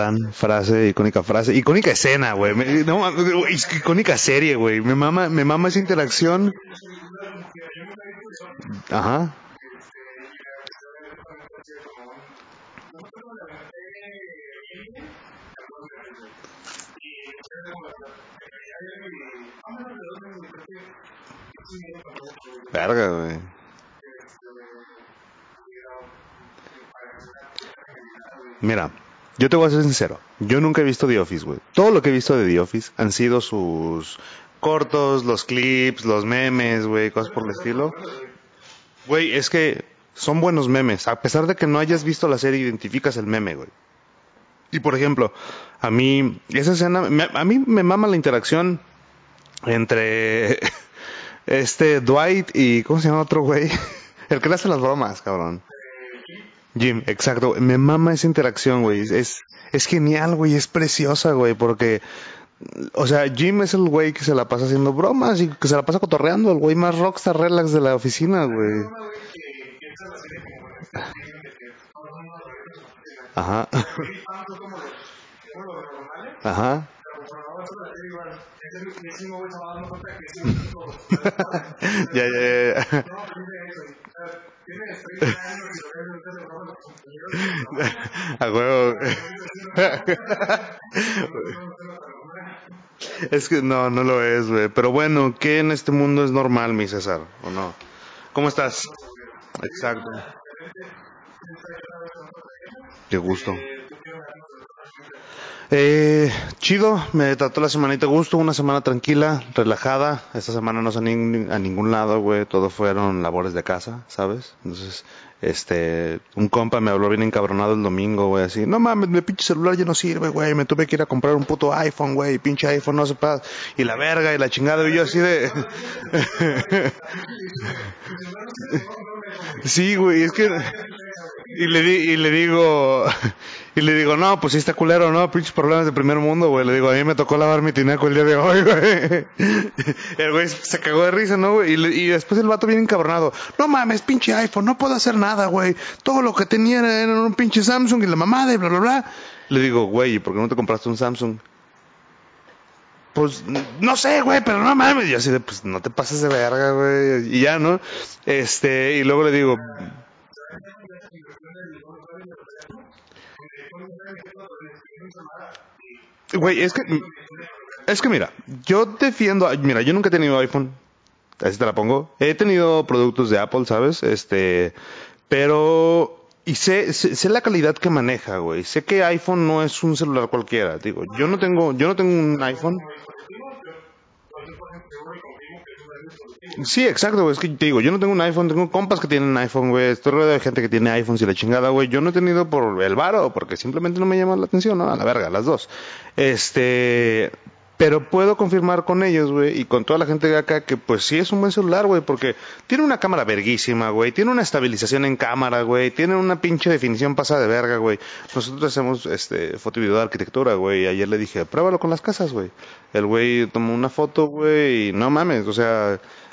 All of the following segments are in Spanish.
Gran frase, icónica frase, icónica escena, güey. No, icónica serie, güey. Me mama, me mama esa interacción. Ajá. Verga, güey. Mira, yo te voy a ser sincero. Yo nunca he visto The Office, güey. Todo lo que he visto de The Office han sido sus cortos, los clips, los memes, güey, cosas por el estilo. Güey, es que son buenos memes. A pesar de que no hayas visto la serie, identificas el meme, güey. Y por ejemplo, a mí, esa escena, me- a mí me mama la interacción entre este Dwight y, ¿cómo se llama otro güey? El que le hace las bromas, cabrón. Jim, exacto. Me mama esa interacción, güey. Es, es genial, güey. Es preciosa, güey, porque, o sea, Jim es el güey que se la pasa haciendo bromas y que se la pasa cotorreando, el güey más rockstar relax de la oficina, güey. Ajá. Ajá. ya, ya, ya. A huevo. Es que no, no lo es. Pero bueno, ¿qué en este mundo es normal, mi César? ¿O no? ¿Cómo estás? Exacto. Qué gusto. Eh, chido, me trató la semanita gusto, una semana tranquila, relajada. Esta semana no salí a ningún lado, güey. Todo fueron labores de casa, ¿sabes? Entonces, este, un compa me habló bien encabronado el domingo, güey, así. No mames, mi pinche celular ya no sirve, güey. Me tuve que ir a comprar un puto iPhone, güey. Pinche iPhone no se pasa. Y la verga y la chingada. Y yo así de... sí, güey, es que... Y le, di, y le digo, y le digo, no, pues sí está culero, ¿no? Pinches problemas de primer mundo, güey. Le digo, a mí me tocó lavar mi tinaco el día de hoy, güey. El güey se cagó de risa, ¿no, güey? Y, y después el vato bien encabronado. No mames, pinche iPhone, no puedo hacer nada, güey. Todo lo que tenía era un pinche Samsung y la mamada y bla, bla, bla. Le digo, güey, ¿y por qué no te compraste un Samsung? Pues, no sé, güey, pero no mames. Y así de, pues, no te pases de verga, güey. Y ya, ¿no? Este, y luego le digo, Güey, es que. Es que mira, yo defiendo. Mira, yo nunca he tenido iPhone. Así te la pongo. He tenido productos de Apple, ¿sabes? Este. Pero. Y sé, sé, sé la calidad que maneja, güey. Sé que iPhone no es un celular cualquiera. Digo, yo no tengo, yo no tengo un iPhone. Sí, exacto, güey. Es que te digo, yo no tengo un iPhone, tengo compas que tienen iPhone, güey. Estoy rodeado de gente que tiene iPhones y la chingada, güey. Yo no he tenido por el varo, porque simplemente no me llama la atención, ¿no? A la verga, las dos. Este. Pero puedo confirmar con ellos, güey, y con toda la gente de acá que pues sí es un buen celular, güey, porque tiene una cámara verguísima, güey, tiene una estabilización en cámara, güey, tiene una pinche definición pasada de verga, güey. Nosotros hacemos este foto y video de arquitectura, güey, ayer le dije, pruébalo con las casas, güey. El güey tomó una foto, güey, y no mames, o sea,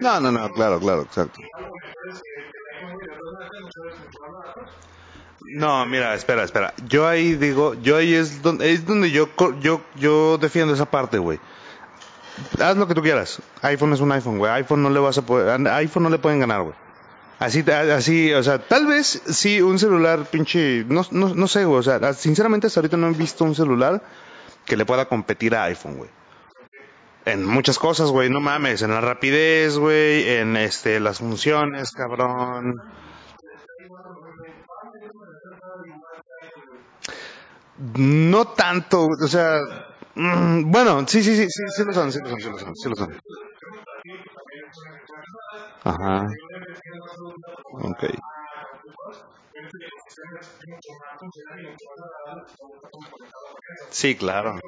No, no, no, claro, claro, exacto. No, mira, espera, espera. Yo ahí digo, yo ahí es donde, es donde yo, yo, yo defiendo esa parte, güey. Haz lo que tú quieras. iPhone es un iPhone, güey. iPhone no le vas a poder, iPhone no le pueden ganar, güey. Así, así, o sea, tal vez sí un celular pinche, no, no, no sé, güey. O sea, sinceramente hasta ahorita no he visto un celular que le pueda competir a iPhone, güey. En muchas cosas, güey, no mames, en la rapidez, güey, en este, las funciones, cabrón. No tanto, o sea, mm, bueno, sí, sí, sí, sí, sí lo son, sí lo son, sí lo son, sí lo son. Ajá. Ok. Sí, claro.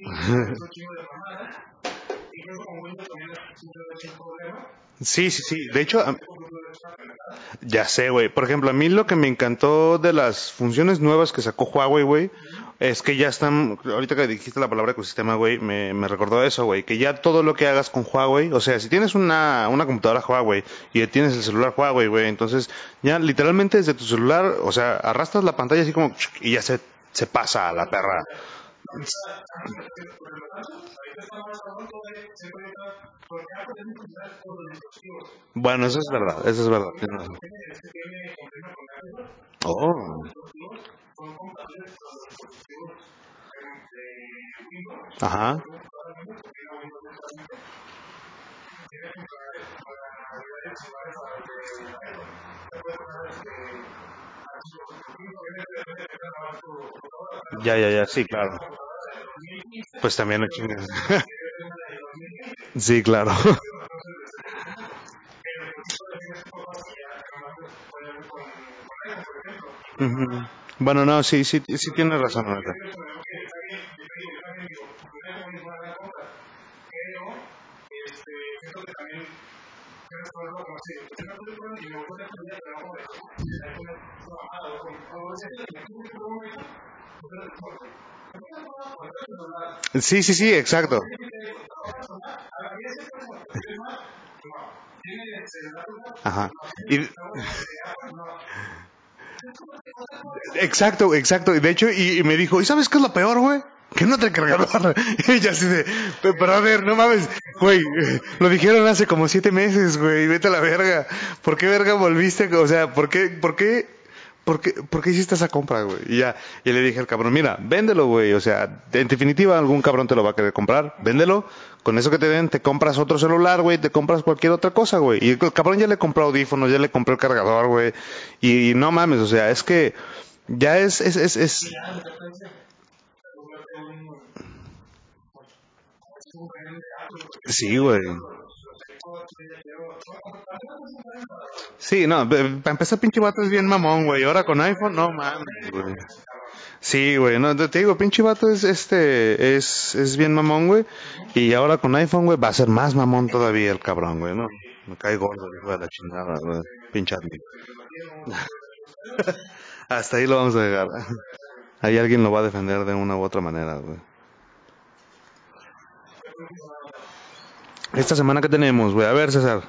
Sí, sí, sí. De hecho, ya sé, güey. Por ejemplo, a mí lo que me encantó de las funciones nuevas que sacó Huawei, güey, es que ya están, ahorita que dijiste la palabra ecosistema, güey, me, me recordó eso, güey, que ya todo lo que hagas con Huawei, o sea, si tienes una, una computadora Huawei y tienes el celular Huawei, güey, entonces ya literalmente desde tu celular, o sea, arrastras la pantalla así como y ya se, se pasa a la perra. Bueno, eso es verdad, eso es verdad. Oh, ajá. Ya, ya, ya, sí, claro. Pues también no chingues. Sí, claro. Bueno, no, sí, sí, sí tienes razón, ahorita. Sí, sí, sí, exacto. Ajá. Y, exacto, exacto. De hecho, y, me dijo, ¿y sabes qué es lo peor, güey? Que no te cargador. Ella así de, "Pe- pero a ver, no mames, güey, lo dijeron hace como siete meses, güey, vete a la verga. ¿Por qué verga volviste? O sea, ¿por qué, por qué, por qué, por qué hiciste esa compra, güey? Y ya, y le dije al cabrón, mira, véndelo, güey, o sea, en definitiva algún cabrón te lo va a querer comprar, véndelo, con eso que te den, te compras otro celular, güey, te compras cualquier otra cosa, güey. Y el cabrón ya le compró audífonos, ya le compró el cargador, güey, y, no mames, o sea, es que ya es, es, es, es, sí, güey. Sí, no, para empezar, pinche vato es bien mamón, güey. Ahora con iPhone, no mames, güey. Sí, güey, no, te digo, pinche vato es, este, es, es bien mamón, güey. Y ahora con iPhone, güey, va a ser más mamón todavía el cabrón, güey, ¿no? Me cae gordo, hijo de la chingada, güey. Pinche. Hasta ahí lo vamos a dejar. Ahí alguien lo va a defender de una u otra manera, güey. Esta semana que tenemos, güey. A ver, César.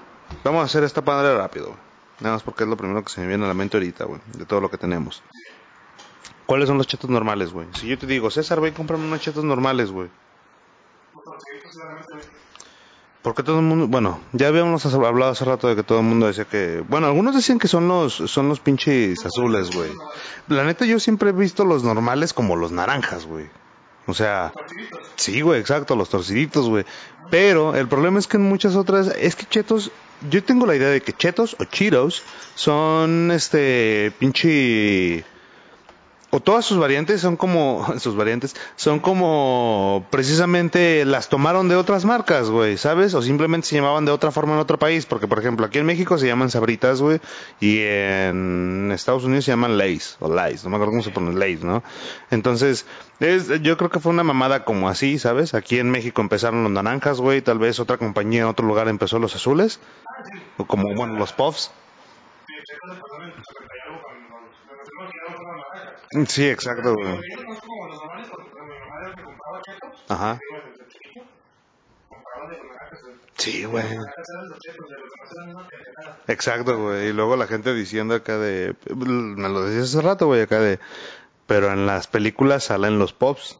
Vamos a hacer esta padre rápido, güey. Nada más porque es lo primero que se me viene a la mente ahorita, güey. De todo lo que tenemos. ¿Cuáles son los chetos normales, güey? Si yo te digo, César, ve y cómprame unos chetos normales, güey. Porque todo el mundo, bueno, ya habíamos hablado hace rato de que todo el mundo decía que, bueno, algunos decían que son los, son los pinches azules, güey. La neta, yo siempre he visto los normales como los naranjas, güey. O sea, sí, güey, exacto, los torciditos, güey. Pero el problema es que en muchas otras, es que chetos, yo tengo la idea de que chetos o cheetos son, este, pinche o todas sus variantes son como, sus variantes son como precisamente las tomaron de otras marcas, güey, ¿sabes? O simplemente se llamaban de otra forma en otro país, porque por ejemplo aquí en México se llaman sabritas, güey, y en Estados Unidos se llaman Lays, o Lays, no me acuerdo cómo se pronuncia Lays, ¿no? Entonces, es, yo creo que fue una mamada como así, ¿sabes? Aquí en México empezaron los naranjas, güey, tal vez otra compañía en otro lugar empezó los azules, o como, bueno, los puffs. Sí, exacto, güey. Ajá. Sí, güey. Exacto, güey. Y luego la gente diciendo acá de, me lo decías hace rato, güey, acá de, pero en las películas salen los pops.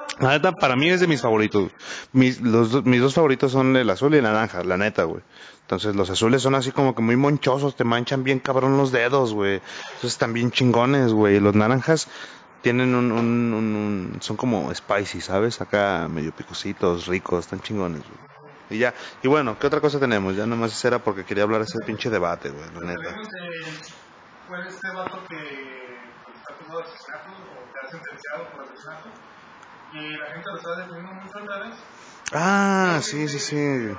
La neta, para mí es de mis favoritos. Mis, los, mis dos favoritos son el azul y el naranja, la neta, güey. Entonces los azules son así como que muy monchosos, te manchan bien cabrón los dedos, güey. Entonces están bien chingones, güey. Los naranjas tienen un, un, un, son como spicy, ¿sabes? Acá medio picositos, ricos, están chingones, güey. Y ya, y bueno, ¿qué otra cosa tenemos? Ya nomás era porque quería hablar de ese pinche debate, güey, la neta. Fue este vato que está asesinato o que ha sentenciado por asesinato y la gente lo está defendiendo muchas veces. Ah, sí, sí, sí.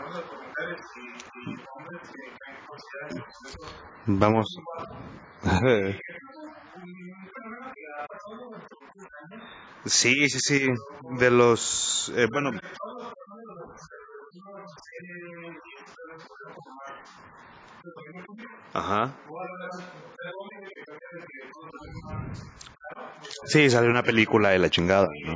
Vamos. Sí, sí, sí. De los. Eh, bueno. Ajá. Sí, salió una película de la chingada, ¿no?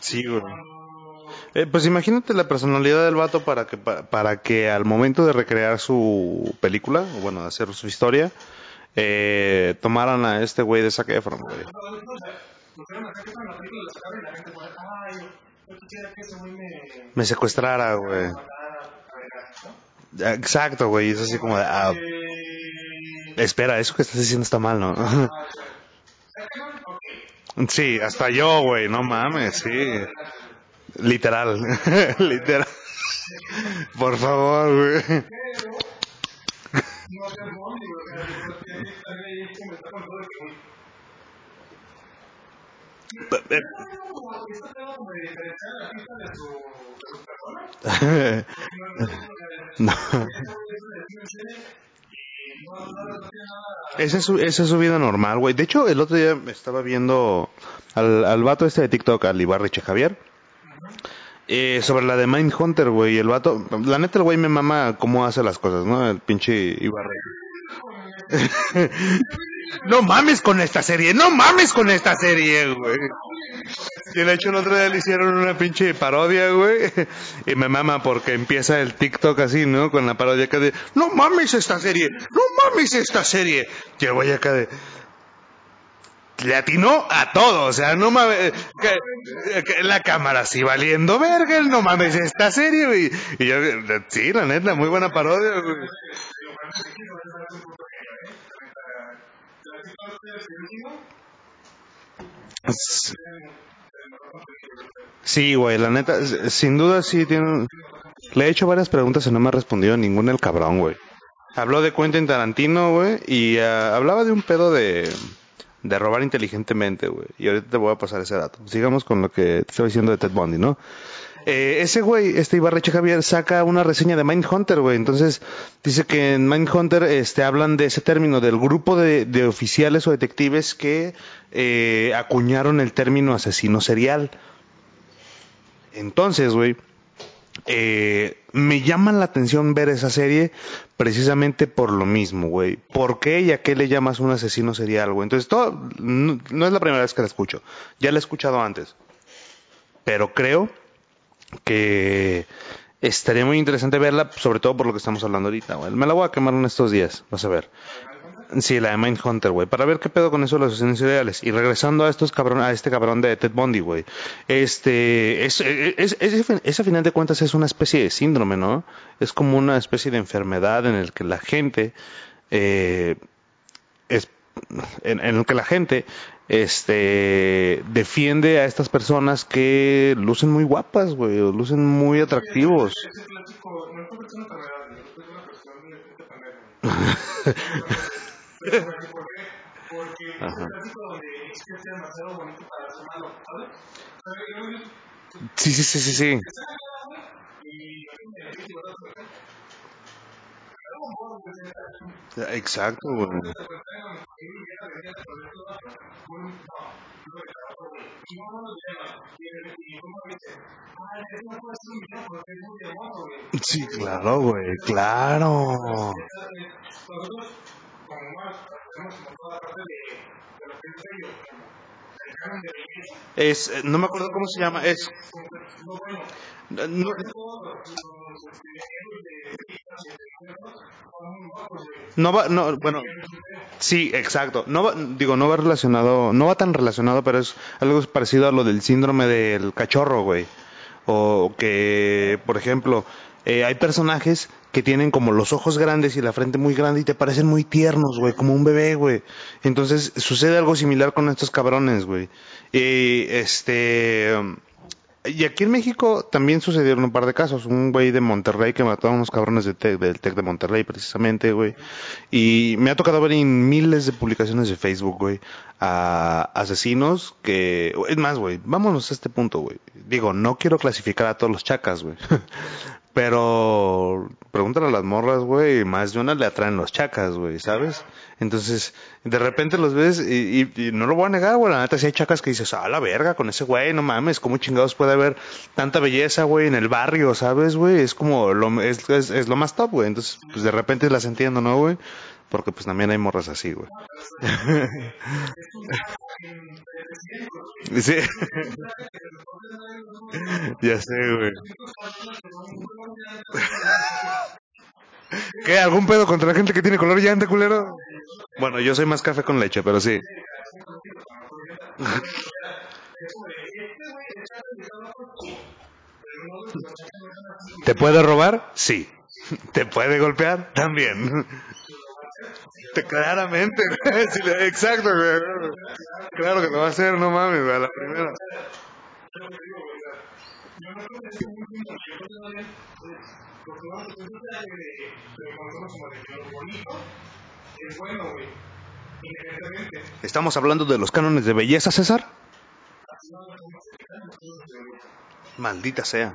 Sí, güey. Eh, pues imagínate la personalidad del vato para que para que al momento de recrear su película, o bueno, de hacer su historia, eh, tomaran a este güey de Zac Efron, güey. Me secuestrara, güey. Exacto, güey. Es así como de. Ah, espera, eso que estás diciendo está mal, ¿no? Sí, hasta yo, güey. No mames, sí. Literal. Literal. Por favor, güey. no. Esa es, su, esa es su vida normal, güey. De hecho, el otro día estaba viendo al, al vato este de TikTok, al Ibarreche Javier. Eh, sobre la de Mindhunter, güey. El vato, la neta, el güey me mama cómo hace las cosas, ¿no? El pinche Ibarreche. no mames con esta serie, no mames con esta serie, güey. Y de hecho el otro día le hicieron una pinche parodia, güey. Y me mama porque empieza el TikTok así, ¿no? Con la parodia acá de, no mames esta serie, no mames esta serie. Y el güey acá de, le atinó a todo, o sea, no mames, que, que la cámara así valiendo verga, no mames esta serie, güey. Y yo, sí, la neta, muy buena parodia, güey. Sí, güey, la neta, sin duda sí tiene... Le he hecho varias preguntas y no me ha respondido ninguna el cabrón, güey. Habló de Quentin Tarantino, güey, y uh, hablaba de un pedo de, de robar inteligentemente, güey. Y ahorita te voy a pasar ese dato. Sigamos con lo que te estaba diciendo de Ted Bundy, ¿no? Eh, ese güey, este Ibarreche Javier, saca una reseña de Mindhunter, güey. Entonces, dice que en Mindhunter este, hablan de ese término, del grupo de, oficiales o detectives que eh, acuñaron el término asesino serial. Entonces, güey, eh, me llama la atención ver esa serie precisamente por lo mismo, güey. ¿Por qué y a qué le llamas un asesino serial, güey? Entonces, todo, no, no es la primera vez que la escucho. Ya la he escuchado antes. Pero creo que estaría muy interesante verla, sobre todo por lo que estamos hablando ahorita, güey. Me la voy a quemar en estos días, vas a ver. Sí, la de Mindhunter, güey, para ver qué pedo con eso de los asesinos seriales. Y regresando a estos cabrón, a este cabrón de Ted Bundy, güey. Este, es, es, es, a final de cuentas es una especie de síndrome, ¿no? Es como una especie de enfermedad en el que la gente, eh, es, en el que la gente este defiende a estas personas que lucen muy guapas, güey, lucen muy atractivos. ¿Por qué? Porque es un clásico donde es que es demasiado bonito para ser malo, ¿sabes? Sí, sí, sí, sí, sí. Exacto, güey. Sí, claro, güey, claro. como más tenemos como toda parte de, de lo que es bello, como Es, eh, no me acuerdo cómo se llama, es... no- va, no, bueno, sí, exacto. No digo, no va relacionado, no va tan relacionado, pero es algo parecido a lo del síndrome del cachorro, güey. O que, por ejemplo, eh, hay personajes que tienen como los ojos grandes y la frente muy grande y te parecen muy tiernos, güey, como un bebé, güey. Entonces sucede algo similar con estos cabrones, güey. Y este... Y aquí en México también sucedieron un par de casos. Un güey de Monterrey que mató a unos cabrones de Tec- del TEC de Monterrey, precisamente, güey. Y me ha tocado ver en miles de publicaciones de Facebook, güey, a asesinos que... Es más, güey, vámonos a este punto, güey. Digo, no quiero clasificar a todos los chacas, güey. Pero pregúntale a las morras, güey, más de una le atraen los chacas, güey, ¿sabes? Entonces, de repente los ves y, y- y no lo voy a negar, güey, la neta, si hay chacas que dices, ah, la verga, con ese güey, no mames, ¿cómo chingados puede haber tanta belleza, güey, en el barrio, ¿sabes, güey? Es como, lo, es, es, es lo más top, güey. Entonces, pues de repente las entiendo, ¿no, güey? Porque pues también hay morras así, güey. Sí. ya sé, güey. ¿Qué? ¿Algún pedo contra la gente que tiene color llante, culero? Bueno, yo soy más café con leche, pero sí. ¿Te puede robar? Sí. ¿Te puede golpear? También. Te- Claramente. Exacto. Claro que lo va a hacer, no mames, güey, a la primera. ¿Estamos hablando de los cánones de belleza, César? Maldita sea.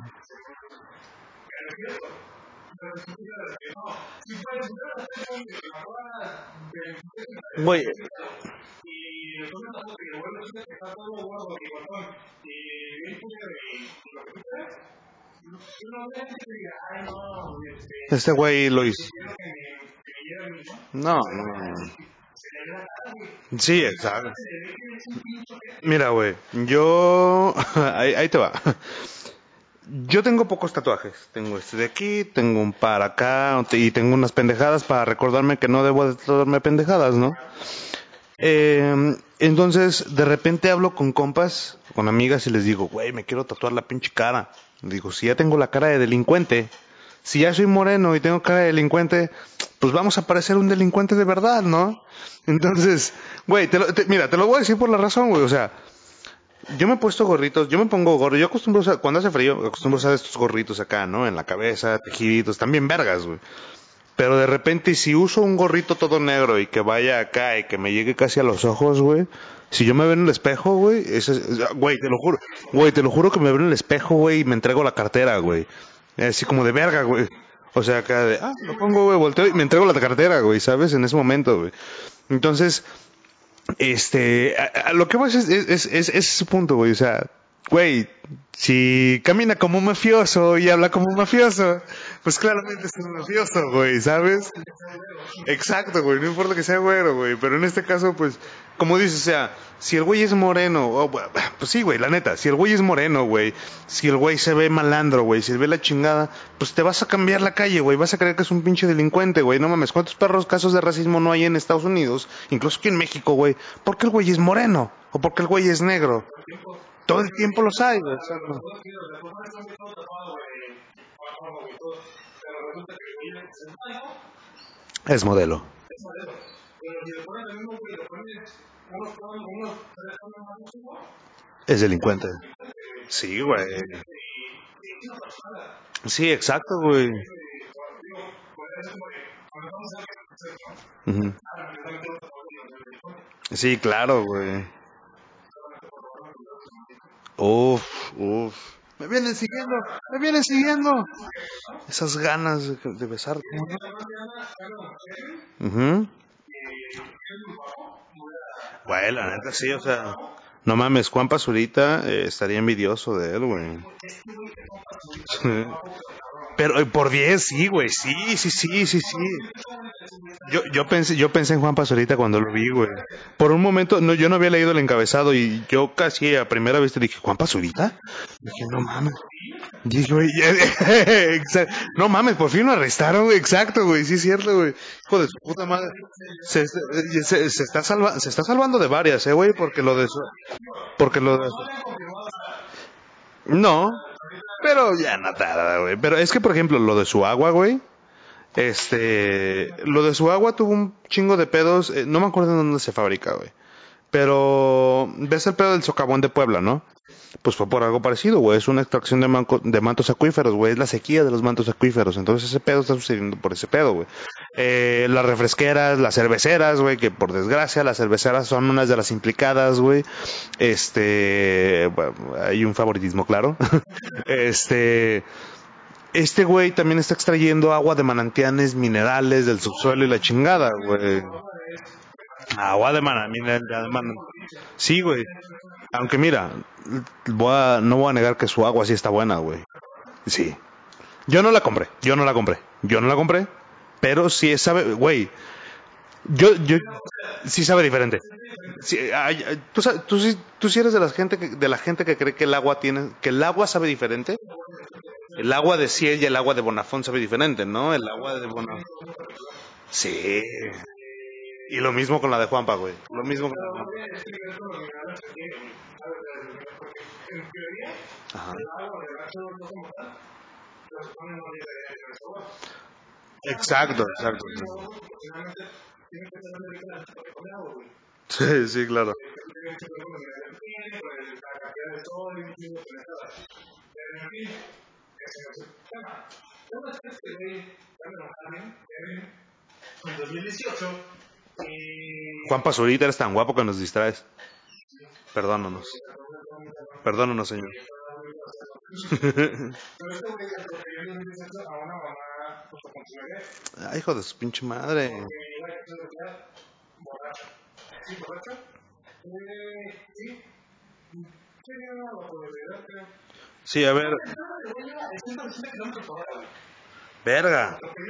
Güey, este güey lo hizo. No, no. Sí, exacto. Mira, güey, yo... Ahí, ahí te va. Yo tengo pocos tatuajes. Tengo este de aquí, tengo un par acá y tengo unas pendejadas para recordarme que no debo de tatuarme pendejadas, ¿no? Eh, entonces, de repente hablo con compas, con amigas y les digo, güey, me quiero tatuar la pinche cara. Digo, si ya tengo la cara de delincuente, si ya soy moreno y tengo cara de delincuente, pues vamos a parecer un delincuente de verdad, ¿no? Entonces, güey, te lo- mira, te lo voy a decir por la razón, güey, o sea, yo me he puesto gorritos, yo me pongo gorro, yo acostumbro usar, cuando hace frío, acostumbro usar estos gorritos acá, ¿no? En la cabeza, tejiditos, también vergas, güey. Pero de repente, si uso un gorrito todo negro y que vaya acá y que me llegue casi a los ojos, güey, si yo me veo en el espejo, güey, ese es- es- güey, te lo juro, güey, te lo juro que me veo en el espejo, güey, y me entrego la cartera, güey. Así como de verga, güey. O sea, acá de, ah, lo pongo, güey, volteo y me entrego la cartera, güey, ¿sabes? En ese momento, güey. Entonces, este, lo que vas es, es, es, es ese punto, güey. O sea, güey, si camina como un mafioso y habla como un mafioso, pues claramente es un mafioso, güey, ¿sabes? Exacto, güey, no importa que sea güero, güey. Pero en este caso, pues, como dices, o sea, si el güey es moreno, pues sí, güey, la neta, si el güey es moreno, güey, si el güey se ve malandro, güey, si ve la chingada, pues te vas a cambiar la calle, güey, vas a creer que es un pinche delincuente, güey, no mames, ¿cuántos perros casos de racismo no hay en Estados Unidos, incluso aquí en México, güey? Porque el güey es moreno o porque el güey es negro. Todo el tiempo los hay, exacto. Es modelo. Es delincuente. Sí, güey. Sí, exacto, güey. Sí, claro, güey. Uf, uf. Me vienen siguiendo, me vienen siguiendo. Esas ganas de, de besar. Ujú. Güey, la neta sí, o sea. No mames, Juan Pazurita eh, estaría envidioso de él, güey. Pero eh, por 10, sí, güey. Sí, sí, sí, sí, sí. Yo, yo pensé, yo pensé en Juan Pazurita cuando lo vi, güey. Por un momento, no, yo no había leído el encabezado y yo casi a primera te dije, ¿Juan Pazurita? Dije, no mames. Dije, güey, no mames, por fin lo arrestaron. Exacto, güey. Sí es cierto, güey. Hijo de su puta madre. Se, se, está salva, se está salvando de varias, eh, güey, porque lo de porque lo de No, pero ya no tarda, güey. Pero es que, por ejemplo, lo de su agua, güey. Este, lo de su agua tuvo un chingo de pedos. eh, no me acuerdo en dónde se fabrica, güey. Pero, ves el pedo del socavón de Puebla, ¿no? Pues fue por algo parecido, güey. Es una extracción de, manco- de mantos acuíferos, güey. Es la sequía de los mantos acuíferos. Entonces ese pedo está sucediendo por ese pedo, güey. Eh, las refresqueras, las cerveceras, güey, que por desgracia las cerveceras son unas de las implicadas, güey. Este, hay un favoritismo, claro. este, este güey también está extrayendo agua de manantiales minerales del subsuelo y la chingada, güey. Agua de manantiales. Sí, güey. Aunque mira, voy a- no voy a negar que su agua sí está buena, güey. Sí. Yo no la compré, yo no la compré, yo no la compré, pero sí sabe, güey. Yo, yo, sí sabe diferente. Sí, ¿tú, tú, sí- tú sí eres de la gente que, de la gente que cree que el agua tiene, que el agua sabe diferente. El agua de Ciel y el agua de Bonafón sabe diferente, ¿no? El agua de Bonafón. Sí. Y lo mismo con la de Juanpa, güey. Lo mismo con la de Juanpa. Ajá. Exacto, exacto. Sí, sí, claro. En 2018, y Juan Pazurita, eres tan guapo que nos distraes. Perdónanos. Perdónanos, señor. pero güey atropelló en 2018 a una mamá justo con su bebé. Ay, hijo de su pinche madre. Que. ¿Sí, a ver. El güey iba a 180 kilómetros por hora, güey. Verga. Que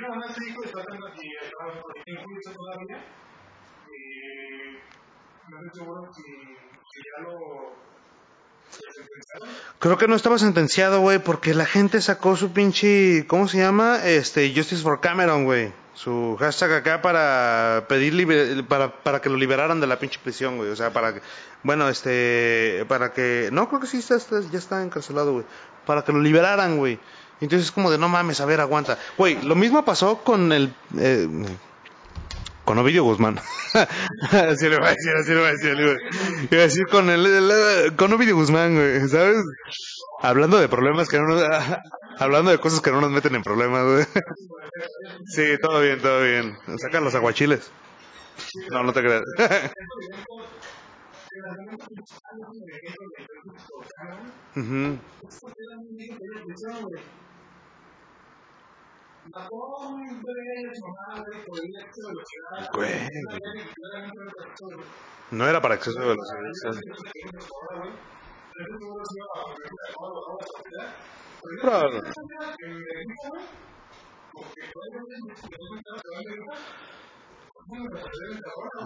no estoy seguro si ya lo. Creo que no estaba sentenciado, güey, porque la gente sacó su pinche, ¿cómo se llama? Este, Justice for Cameron, güey. Su hashtag acá para pedir libre, para, para que lo liberaran de la pinche prisión, güey. O sea, para que, bueno, este, para que, no, creo que sí está, está- ya está encarcelado, güey. Para que lo liberaran, güey. Entonces es como de, no mames, a ver, aguanta. Güey, lo mismo pasó con el, eh, con Ovidio Guzmán. así le voy a decir, así le voy a decir, güey. Iba a decir con el, el- con Ovidio Guzmán, güey, ¿sabes? Hablando de problemas que no nos, hablando de cosas que no nos meten en problemas, güey. sí, todo bien, todo bien. Sacan los aguachiles. No, no te creas. Ujú. Mató a un bebé de su mamá, güey, no era para exceso de velocidad.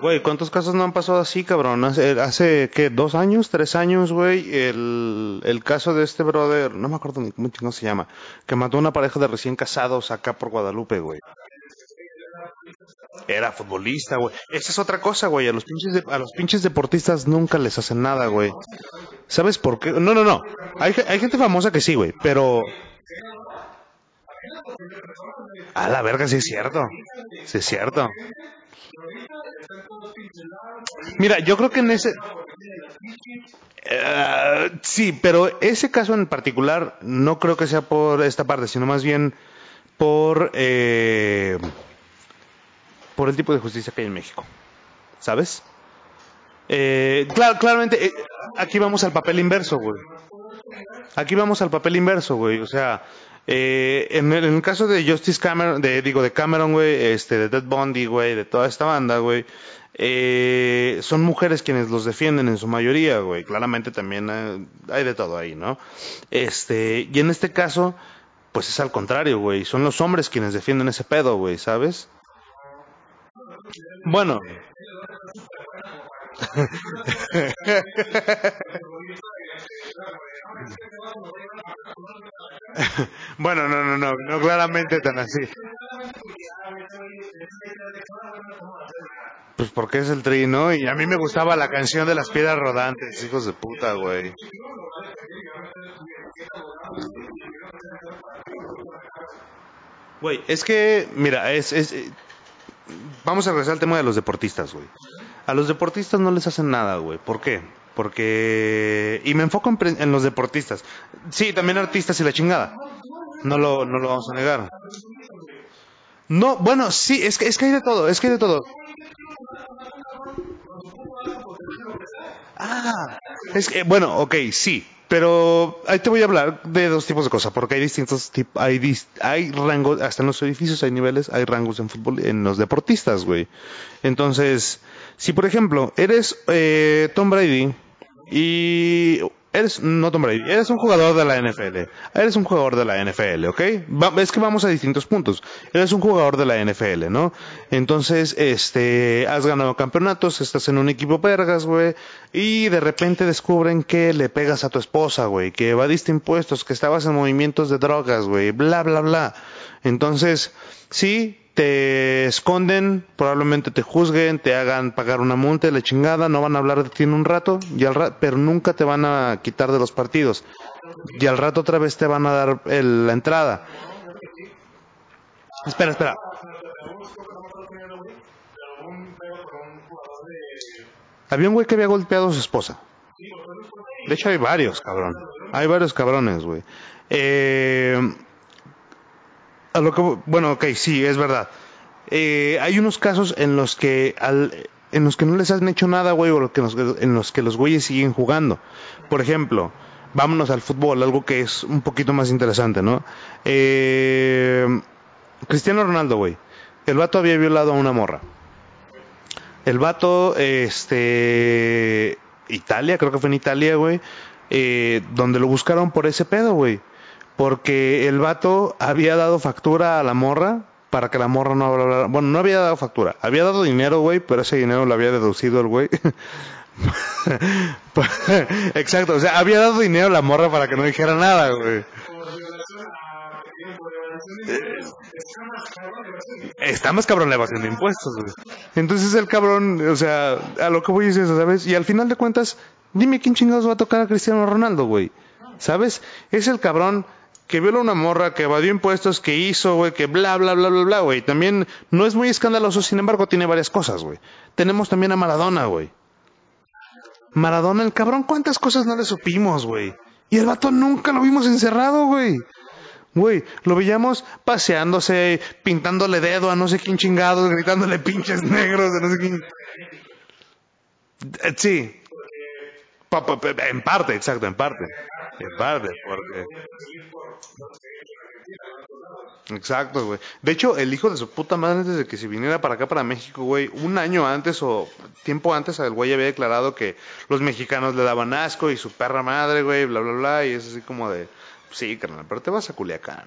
Güey, ¿cuántos casos no han pasado así, cabrón? Hace, hace ¿qué? ¿Dos años? ¿Tres años, güey? El, el caso de este brother, no me acuerdo ni cómo se llama, que mató a una pareja de recién casados acá por Guadalupe, güey. Era futbolista, güey. Esa es otra cosa, güey. A los pinches, deportistas nunca les hacen nada, güey. ¿Sabes por qué? No, no, no. Hay, hay gente famosa que sí, güey, pero... A la verga, sí es cierto. Sí es cierto. Mira, yo creo que en ese... Eh, sí, pero ese caso en particular no creo que sea por esta parte, sino más bien por... eh, por el tipo de justicia que hay en México. ¿Sabes? Eh, claro, claramente, eh, aquí vamos al papel inverso, güey. Aquí vamos al papel inverso, güey. O sea, Eh, en, el, en el caso de Justice Cameron, de, digo, de Cameron, güey, este, de Ted Bundy, güey, de toda esta banda, güey, eh, son mujeres quienes los defienden en su mayoría, güey. Claramente también hay, hay de todo ahí, ¿no? Este, y en este caso, pues es al contrario, güey. Son los hombres quienes defienden ese pedo, güey, ¿sabes? Bueno. bueno, no, no, no, no claramente tan así. Pues porque es el tri, ¿no? Y a mí me gustaba la canción de las piedras rodantes, hijos de puta, güey. Güey, es que, mira, es, es, eh, vamos a regresar al tema de los deportistas, güey. A los deportistas no les hacen nada, güey. ¿Por qué? Porque... Y me enfoco en, los deportistas. Sí, también artistas y la chingada. No lo, no lo vamos a negar. No, bueno, sí, es que, es que hay de todo, es que hay de todo. Ah, es que, bueno, ok, sí, pero ahí te voy a hablar de dos tipos de cosas, porque hay distintos tipos, hay, dis- hay rangos, hasta en los edificios hay niveles, hay rangos en fútbol, en los deportistas, güey. Entonces, si por ejemplo eres eh, Tom Brady y eres, no Tom Brady, eres un jugador de la NFL, eres un jugador de la NFL, ¿ok? Es que vamos a distintos puntos. Eres un jugador de la NFL, ¿no? Entonces, este, has ganado campeonatos, estás en un equipo vergas, güey, y de repente descubren que le pegas a tu esposa, güey, que evadiste impuestos, que estabas en movimientos de drogas, güey, bla, bla, bla. Entonces, sí, te esconden, probablemente te juzguen, te hagan pagar una multa, la chingada, no van a hablar de ti en un rato, y al pero nunca te van a quitar de los partidos. Y al rato otra vez te van a dar el- la entrada. Espera, espera. Había un güey que había golpeado a su esposa. De hecho hay varios, cabrón. Hay varios cabrones, güey. Eh, lo bueno, ok, sí, es verdad. Eh, hay unos casos en los que al, en los que no les han hecho nada, güey, o lo que en los que los güeyes siguen jugando. Por ejemplo, vámonos al fútbol, algo que es un poquito más interesante, ¿no? Eh, Cristiano Ronaldo, güey. El vato había violado a una morra. El vato, este, Italia, creo que fue en Italia, güey, eh, donde lo buscaron por ese pedo, güey. Porque el vato había dado factura a la morra para que la morra no hablara. Bueno, no había dado factura. Había dado dinero, güey, pero ese dinero lo había deducido el güey. Exacto, o sea, había dado dinero a la morra para que no dijera nada, güey. Está más cabrón la evasión de impuestos, güey. Entonces el cabrón, o sea, a lo que voy es eso, ¿sabes? Y al final de cuentas, dime quién chingados va a tocar a Cristiano Ronaldo, güey. ¿Sabes? Es el cabrón que viola una morra, que evadió impuestos, que hizo, güey, que bla, bla, bla, bla, bla, güey. También no es muy escandaloso, sin embargo, tiene varias cosas, güey. Tenemos también a Maradona, güey. Maradona, el cabrón, ¿cuántas cosas no le supimos, güey? Y el vato nunca lo vimos encerrado, güey. Güey, lo veíamos paseándose, pintándole dedo a no sé quién chingados, gritándole pinches negros, a no sé quién. Eh, Sí. En parte, exacto, en parte. En parte, porque. Exacto, güey. De hecho, el hijo de su puta madre, antes de que se viniera para acá, para México, güey, un año antes o tiempo antes, el güey había declarado que los mexicanos le daban asco y su perra madre, güey, bla, bla, bla, y es así como de, sí, carnal, pero te vas a Culiacán.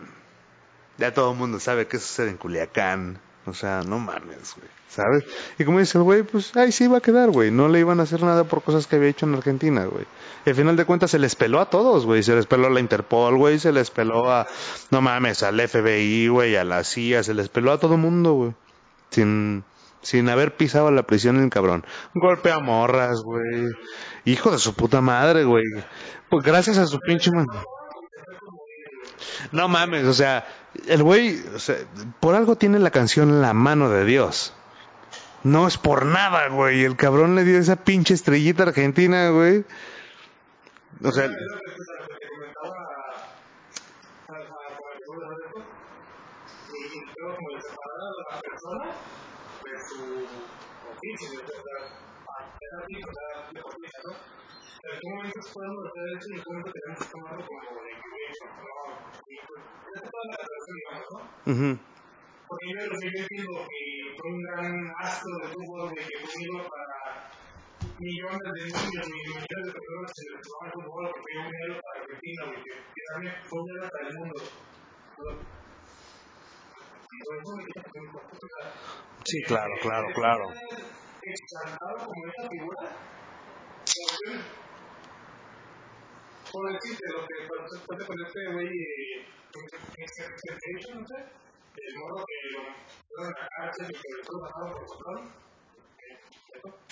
Ya todo el mundo sabe qué sucede en Culiacán. O sea, no mames, güey, ¿sabes? Y como dice el güey, pues ahí sí iba a quedar, güey. No le iban a hacer nada por cosas que había hecho en Argentina, güey. Y al final de cuentas se les peló a todos, güey. Se les peló a la Interpol, güey. Se les peló a, no mames, al FBI, güey, a la CIA. Se les peló a todo mundo, güey. Sin, sin haber pisado la prisión el cabrón. Golpe a morras, güey. Hijo de su puta madre, güey. Pues gracias a su pinche man. No mames, o sea, el güey, o sea, por algo tiene la canción La mano de Dios. No es por nada, güey. El cabrón le dio esa pinche estrellita argentina, güey. O sea, y creo como de separar a la persona de su oficio, o sea, es así, o sea, deportista, ¿no? En qué momento podemos hacer eso y en qué momento tenemos que tomarlo como de que, güey, no, y pues, es toda la relación, digamos, ¿no? Porque yo lo que yo entiendo que fue un gran astro de fútbol de que conmigo para millones de niños y millones de personas que se les tocaba el fútbol, que un dinero para Argentina, que, que también fue un para el mundo. Me me Sí, claro, claro, claro. exaltado como esa figura, pues, por decirte lo que pasa con este güey, Expectation, no sé, el modo que lo fueron a la que lo mataron por control.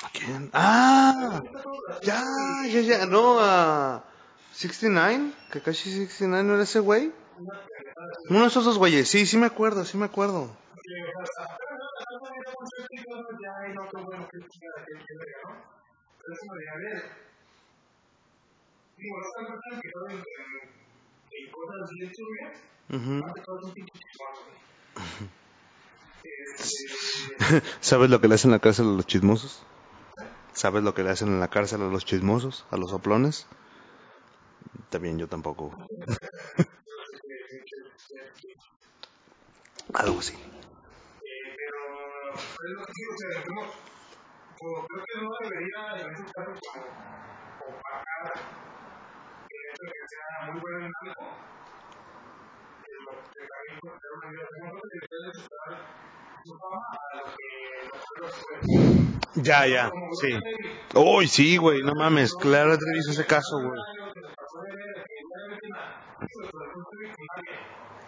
¿A quién? Ah, ya, ya, ya, no, a 69, Kakashi 69, ¿no era ese güey? Uno de esos dos güeyes, sí, sí me acuerdo, sí me acuerdo. Ver. Digo, no tanto tan que en, cosas más que todo es un pinche chismoso. ¿Sabes lo que le hacen en la cárcel a los chismosos? ¿Sabes lo que le hacen en la cárcel a los chismosos, a los soplones? También yo tampoco. Algo así. Eh, pero como, creo que no debería en esos casos como opacar el hecho de que sea muy bueno en algo, que lo que también ser una vida, como no se debe separar su fama a lo que pueblos pueden. Ya, ya, sí. Uy, sí, güey, no mames, Clara Trevi hizo ese caso, güey.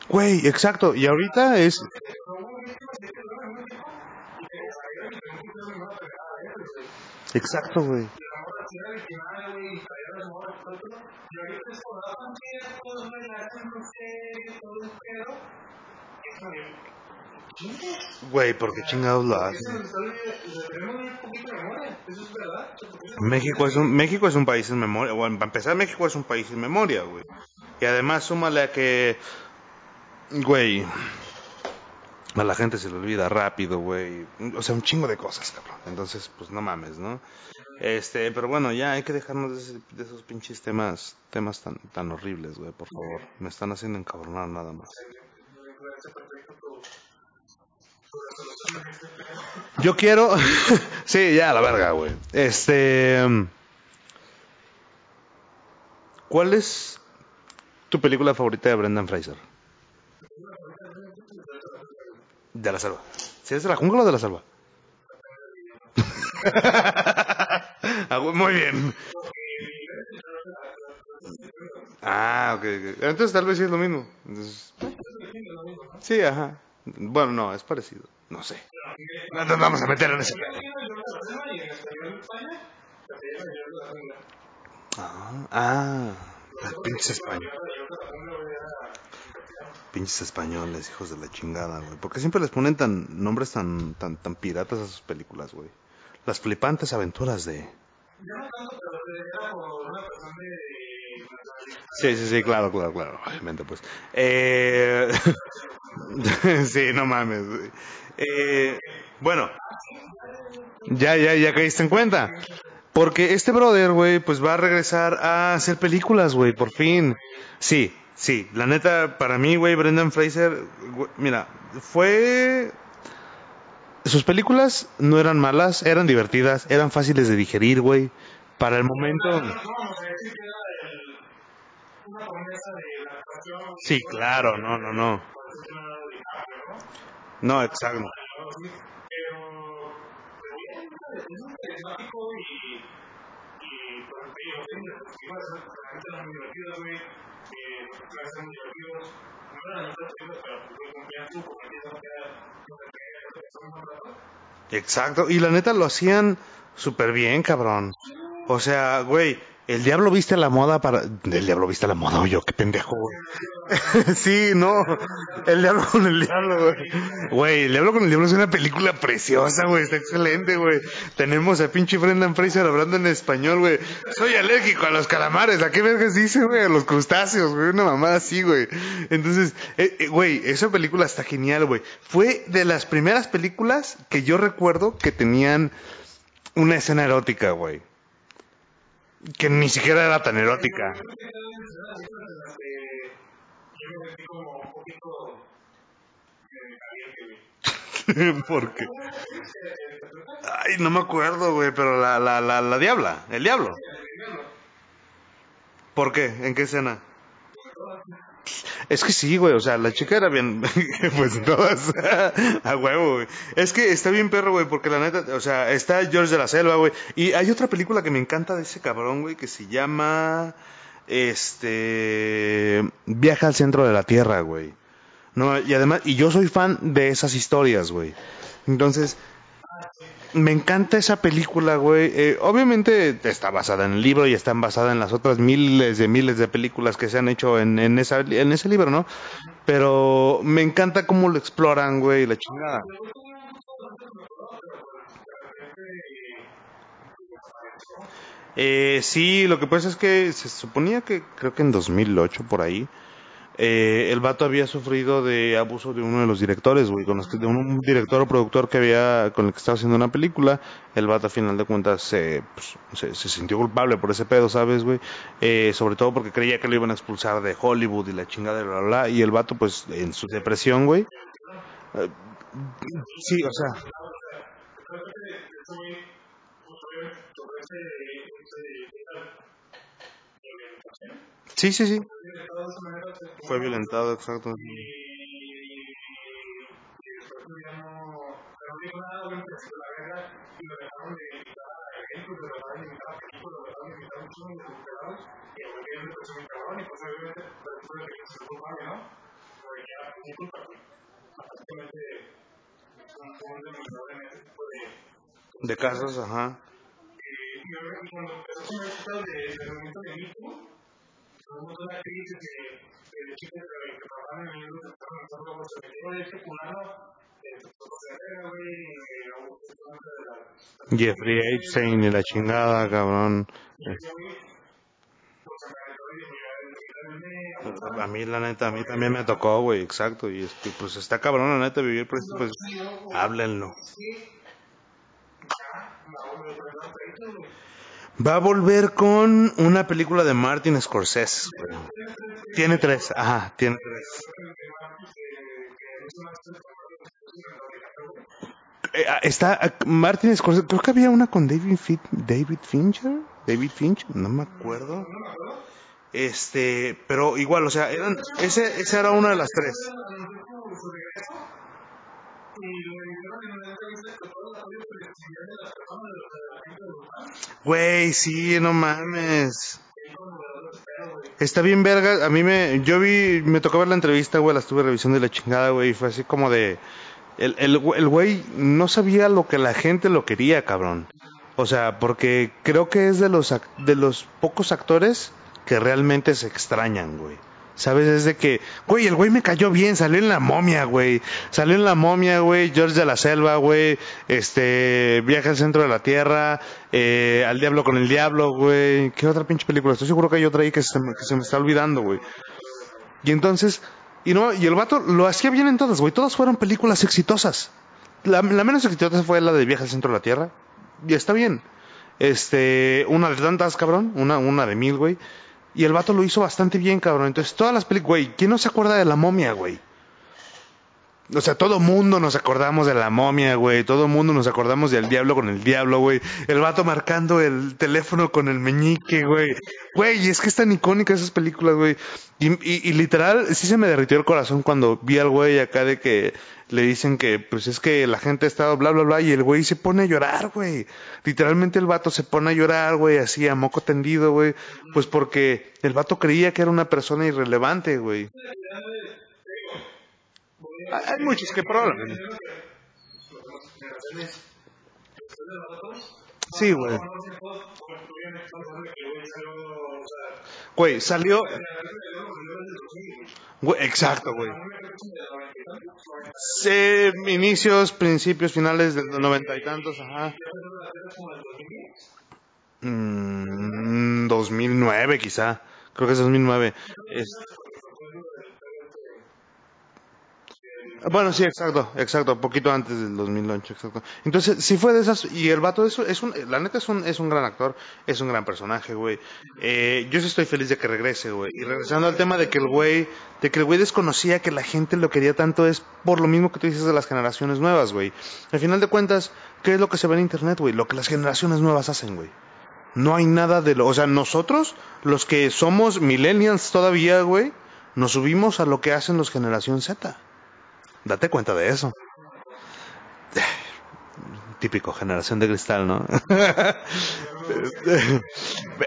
Güey, exacto, y ahorita es... Exacto, güey. Güey, ¿por qué chingados lo hacen? México es un México es un país en memoria. Bueno, para empezar, México es un país en memoria, güey. Y además, súmale a que, güey, a la gente se le olvida rápido, güey. O sea, un chingo de cosas. Entonces, pues no mames, ¿no? Este, pero bueno, ya hay que dejarnos de, de esos pinches temas, temas tan, tan horribles, güey, por favor. Me están haciendo encabronar nada más. Yo quiero. sí, ya, la verga, güey. Este. ¿Cuál es tu película favorita de Brendan Fraser? De la selva. ¿Si es de la jungla o de la selva? Ah, Muy bien. Ah, ok. Entonces tal vez sí es lo mismo. Entonces, sí, ajá. Bueno, no, es parecido. No sé. No nos vamos a meter en pedo. Ah, ah. Pinches españoles. Pinches españoles, hijos de la chingada, güey. ¿Por qué siempre les ponen tan nombres tan tan tan piratas a sus películas, güey? Las flipantes aventuras de. Sí, sí, sí, claro, claro, claro, obviamente, pues. Eh... sí, no mames. Eh... Bueno, ya, ya, ya caíste en cuenta. Porque este brother, güey, pues va a regresar a hacer películas, güey, por fin. Sí, sí, la neta, para mí, güey, Brendan Fraser, güey, mira, fue... Sus películas no eran malas, eran divertidas, eran fáciles de digerir, güey. Para el momento... Sí, claro, no, no, no. ¿no? No, exacto. Pero, Exacto, y la neta lo hacían súper bien, cabrón. O sea, güey, el diablo viste la moda para... El diablo viste la moda, oye, qué pendejo, güey. sí, no, el diablo con el diablo, güey. Güey, el diablo con el diablo es una película preciosa, güey, está excelente, güey. Tenemos a pinche Brendan Fraser hablando en español, güey. Soy alérgico a los calamares, ¿a qué vergas dice, güey? A los crustáceos, güey, una mamada así, güey. Entonces, eh, eh, güey, esa película está genial, güey. Fue de las primeras películas que yo recuerdo que tenían una escena erótica, güey que ni siquiera era tan erótica. Porque. Ay, no me acuerdo, güey, pero la, la, la, la diabla, el diablo. ¿Por qué? ¿En qué escena? Es que sí, güey, o sea, la chica era bien, pues todas, a huevo, güey. Es que está bien perro, güey, porque la neta, o sea, está George de la Selva, güey. Y hay otra película que me encanta de ese cabrón, güey, que se llama, este, Viaja al centro de la Tierra, güey. No, y además, y yo soy fan de esas historias, güey. Entonces, me encanta esa película, güey. Eh, obviamente está basada en el libro y está basada en las otras miles de miles de películas que se han hecho en, esa, ese libro, ¿no? Pero me encanta cómo lo exploran, güey, la chingada. Eh, sí, lo que pasa es que se suponía que creo que en 2008 por ahí eh, el vato había sufrido de abuso de uno de los directores, güey, con los que, de un director o productor que había, con el que estaba haciendo una película. El vato, a final de cuentas, se, pues, se, se, sintió culpable por ese pedo, ¿sabes, güey? Eh, sobre todo porque creía que lo iban a expulsar de Hollywood y la chingada de bla, bla, bla. Y el vato, pues, en su depresión, güey. Eh, sí, o sea. Sí, sí, sí. Fue violentado, exacto. De casos, ajá. Tuvimos una crisis de, de chicos que trabajaban en el mundo que estaban lanzando como se metió de este fulano, Jeffrey Epstein y la chingada, cabrón. A mí, la neta, a mí también me tocó, güey, exacto. Y este, pues está cabrón, la neta, vivir por esto, pues háblenlo. Va a volver con una película de Martin Scorsese. Tiene tres, ajá, tiene tres. Eh, está Martin Scorsese, creo que había una con David, David Fincher, David Finch, no me acuerdo. Este, pero igual, o sea, eran, ese, era una de las tres. Güey, sí, no mames. Está bien verga, a mí me, yo vi, me tocó ver la entrevista, güey, la estuve revisando de la chingada, güey, y fue así como de, el, el, el güey no sabía lo que la gente lo quería, cabrón. O sea, porque creo que es de los, de los pocos actores que realmente se extrañan, güey. ¿Sabes? Es de que, güey, el güey me cayó bien, salió en la momia, güey. Salió en la momia, güey, George de la Selva, güey. Este, Viaje al centro de la Tierra, eh, Al Diablo con el Diablo, güey. ¿Qué otra pinche película? Estoy seguro que hay otra ahí que se, me está olvidando, güey. Y entonces, y no, y el vato lo hacía bien en todas, güey. Todas fueron películas exitosas. La, la menos exitosa fue la de Viaje al centro de la Tierra. Y está bien. Este, una de tantas, cabrón. Una, una de mil, güey. Y el vato lo hizo bastante bien, cabrón. Entonces, todas las películas, güey, ¿quién no se acuerda de la momia, güey? O sea, todo mundo nos acordamos de la momia, güey. Todo mundo nos acordamos del diablo con el diablo, güey. El vato marcando el teléfono con el meñique, güey. Güey, es que es tan icónica esas películas, güey. Y, y, y, literal, sí se me derritió el corazón cuando vi al güey acá de que le dicen que, pues es que la gente ha estado bla, bla, bla. Y el güey se pone a llorar, güey. Literalmente el vato se pone a llorar, güey, así a moco tendido, güey. Pues porque el vato creía que era una persona irrelevante, güey. Hay muchos que probablemente. Sí, güey. Güey, salió. Güey, exacto, güey. Sí, inicios, principios, finales de los noventa y tantos, ajá. Mm, 2009 quizá. Creo que es 2009. Es... Bueno, sí, exacto, exacto, poquito antes del 2008, exacto. Entonces, sí fue de esas, y el vato es, es un, la neta es un, es un gran actor, es un gran personaje, güey. Eh, yo sí estoy feliz de que regrese, güey. Y regresando al tema de que el güey, de que el güey desconocía que la gente lo quería tanto es por lo mismo que tú dices de las generaciones nuevas, güey. Al final de cuentas, ¿qué es lo que se ve en internet, güey? Lo que las generaciones nuevas hacen, güey. No hay nada de lo, o sea, nosotros, los que somos millennials todavía, güey, nos subimos a lo que hacen los generación Z. Date cuenta de eso. Típico, generación de cristal, ¿no?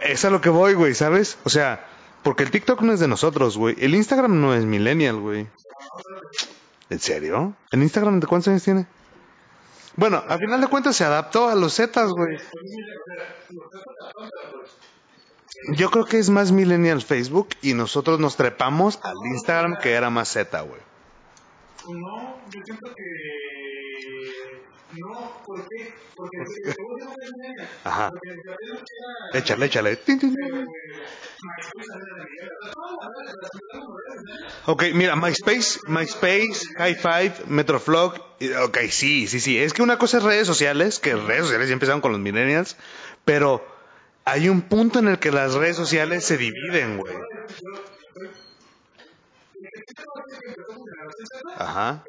es a lo que voy, güey, ¿sabes? O sea, porque el TikTok no es de nosotros, güey. El Instagram no es millennial, güey. ¿En serio? ¿El Instagram de cuántos años tiene? Bueno, al final de cuentas se adaptó a los Zetas, güey. Yo creo que es más millennial Facebook y nosotros nos trepamos al Instagram que era más Z, güey. No, yo siento que no, ¿por qué? Porque si no eres niña, Ajá. porque Échale, échale. Ok, mira, MySpace, MySpace, High Five, Metroflog. Ok, sí, sí, sí. Es que una cosa es redes sociales, que redes sociales ya empezaron con los millennials, pero hay un punto en el que las redes sociales se dividen, güey. Ajá.